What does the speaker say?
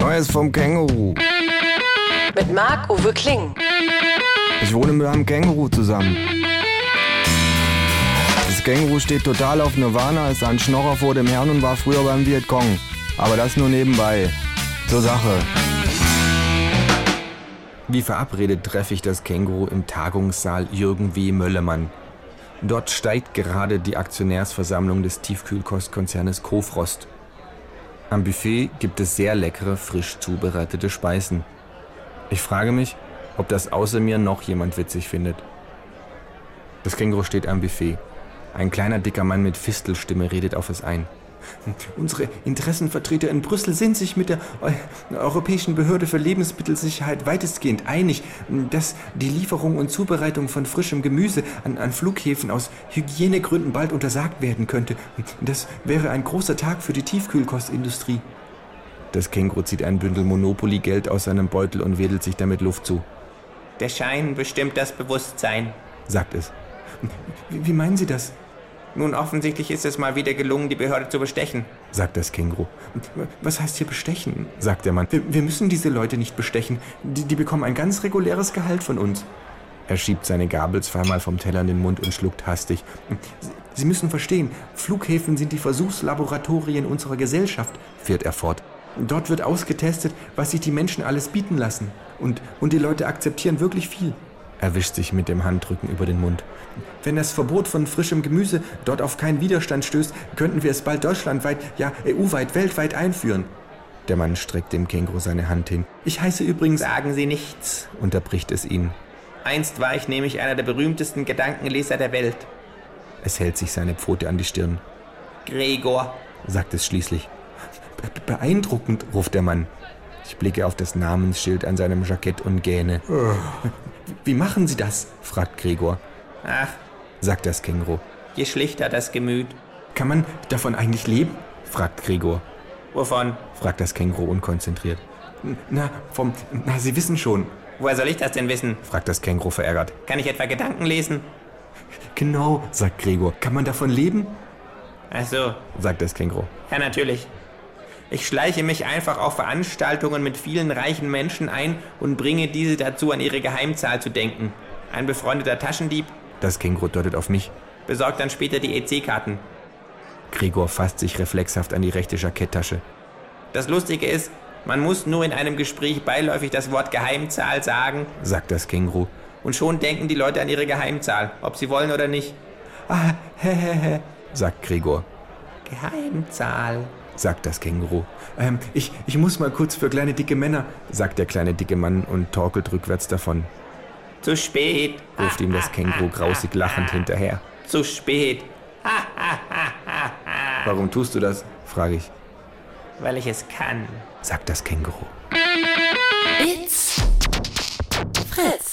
Neues vom Känguru. Mit Marc-Uwe Kling. Ich wohne mit einem Känguru zusammen. Das Känguru steht total auf Nirvana, ist ein Schnorrer vor dem Herrn und war früher beim Vietcong. Aber das nur nebenbei. Zur Sache. Wie verabredet treffe ich das Känguru im Tagungssaal Jürgen W. Möllemann. Dort steigt gerade die Aktionärsversammlung des Tiefkühlkostkonzernes Kofrost. Am Buffet gibt es sehr leckere, frisch zubereitete Speisen. Ich frage mich, ob das außer mir noch jemand witzig findet. Das Känguru steht am Buffet. Ein kleiner dicker Mann mit Fistelstimme redet auf es ein. Unsere Interessenvertreter in Brüssel sind sich mit der Europäischen Behörde für Lebensmittelsicherheit weitestgehend einig, dass die Lieferung und Zubereitung von frischem Gemüse an, an Flughäfen aus Hygienegründen bald untersagt werden könnte. Das wäre ein großer Tag für die Tiefkühlkostindustrie. Das Känguru zieht ein Bündel Monopoly-Geld aus seinem Beutel und wedelt sich damit Luft zu. Der Schein bestimmt das Bewusstsein, sagt es. Wie meinen Sie das? Nun, offensichtlich ist es mal wieder gelungen, die Behörde zu bestechen, sagt das Känguru. Was heißt hier bestechen? sagt der Mann. Wir, wir müssen diese Leute nicht bestechen. Die, die bekommen ein ganz reguläres Gehalt von uns. Er schiebt seine Gabel zweimal vom Teller in den Mund und schluckt hastig. Sie müssen verstehen, Flughäfen sind die Versuchslaboratorien unserer Gesellschaft, fährt er fort. Dort wird ausgetestet, was sich die Menschen alles bieten lassen. Und, und die Leute akzeptieren wirklich viel. Er wischt sich mit dem Handrücken über den Mund. Wenn das Verbot von frischem Gemüse dort auf keinen Widerstand stößt, könnten wir es bald deutschlandweit, ja EU-weit, weltweit einführen. Der Mann streckt dem Känguru seine Hand hin. Ich heiße übrigens. Sagen Sie nichts, unterbricht es ihn. Einst war ich nämlich einer der berühmtesten Gedankenleser der Welt. Es hält sich seine Pfote an die Stirn. Gregor, sagt es schließlich. Beeindruckend, ruft der Mann. Ich blicke auf das Namensschild an seinem Jackett und gähne. Wie machen Sie das? fragt Gregor. Ach, sagt das Känguru. Je schlichter das Gemüt. Kann man davon eigentlich leben? fragt Gregor. Wovon? fragt das Känguru unkonzentriert. Na, vom. Na, Sie wissen schon. Woher soll ich das denn wissen? fragt das Känguru verärgert. Kann ich etwa Gedanken lesen? Genau, sagt Gregor. Kann man davon leben? Ach so, sagt das Känguru. Ja, natürlich. Ich schleiche mich einfach auf Veranstaltungen mit vielen reichen Menschen ein und bringe diese dazu, an ihre Geheimzahl zu denken. Ein befreundeter Taschendieb. Das Känguru deutet auf mich. Besorgt dann später die EC-Karten. Gregor fasst sich reflexhaft an die rechte Jacketttasche. Das Lustige ist, man muss nur in einem Gespräch beiläufig das Wort Geheimzahl sagen, sagt das Känguru. Und schon denken die Leute an ihre Geheimzahl, ob sie wollen oder nicht. Ah, hehehe, sagt Gregor. Geheimzahl, sagt das Känguru. Ähm, ich, ich muss mal kurz für kleine dicke Männer, sagt der kleine dicke Mann und torkelt rückwärts davon. Zu spät, ruft ihm das Känguru grausig lachend hinterher. Zu spät. Warum tust du das? frage ich. Weil ich es kann, sagt das Känguru. It's Fritz.